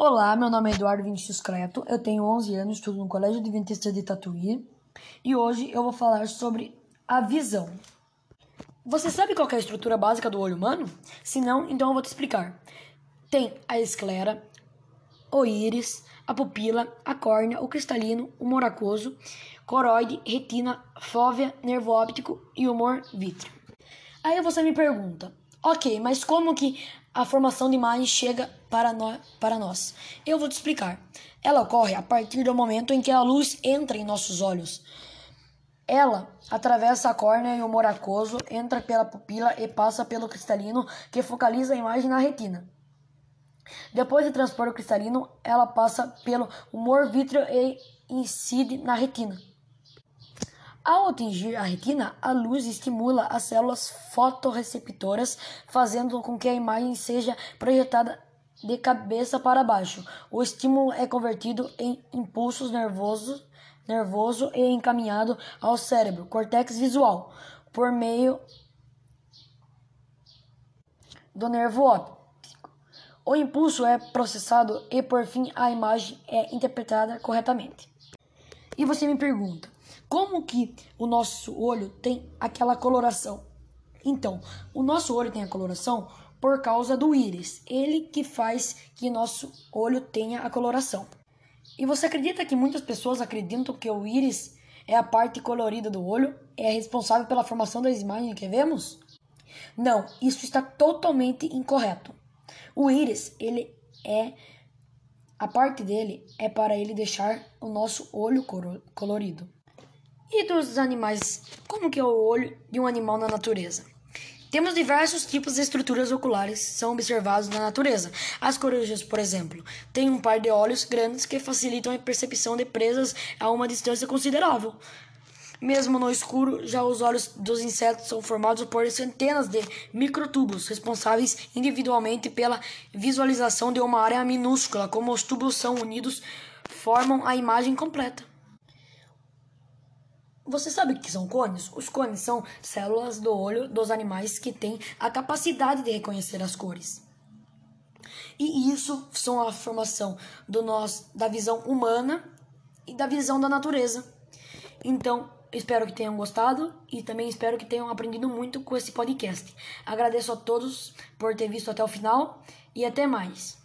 Olá, meu nome é Eduardo Vinicius Creto, eu tenho 11 anos, estudo no Colégio Adventista de Tatuí e hoje eu vou falar sobre a visão. Você sabe qual é a estrutura básica do olho humano? Se não, então eu vou te explicar. Tem a esclera, o íris, a pupila, a córnea, o cristalino, o humor aquoso, coroide, retina, fóvea, nervo óptico e humor vítreo. Aí você me pergunta, ok, mas como que a formação de imagem chega para, no, para nós. Eu vou te explicar. Ela ocorre a partir do momento em que a luz entra em nossos olhos. Ela atravessa a córnea e o moracoso, entra pela pupila e passa pelo cristalino que focaliza a imagem na retina. Depois de transpor o cristalino, ela passa pelo humor vítreo e incide na retina. Ao atingir a retina, a luz estimula as células fotorreceptoras, fazendo com que a imagem seja projetada de cabeça para baixo. O estímulo é convertido em impulsos nervosos nervoso e encaminhado ao cérebro, cortex visual, por meio do nervo óptico. O impulso é processado e, por fim, a imagem é interpretada corretamente. E você me pergunta, como que o nosso olho tem aquela coloração? Então, o nosso olho tem a coloração por causa do íris, ele que faz que nosso olho tenha a coloração. E você acredita que muitas pessoas acreditam que o íris é a parte colorida do olho, é responsável pela formação das imagens que vemos? Não, isso está totalmente incorreto. O íris, ele é a parte dele é para ele deixar o nosso olho colorido. E dos animais, como que é o olho de um animal na natureza? Temos diversos tipos de estruturas oculares que são observados na natureza. As corujas, por exemplo, têm um par de olhos grandes que facilitam a percepção de presas a uma distância considerável. Mesmo no escuro, já os olhos dos insetos são formados por centenas de microtúbulos, responsáveis individualmente pela visualização de uma área minúscula. Como os túbulos são unidos, formam a imagem completa. Você sabe o que são cones? Os cones são células do olho dos animais que têm a capacidade de reconhecer as cores. E isso são a formação do nós, da visão humana e da visão da natureza. Então, espero que tenham gostado e também espero que tenham aprendido muito com esse podcast. Agradeço a todos por ter visto até o final e até mais.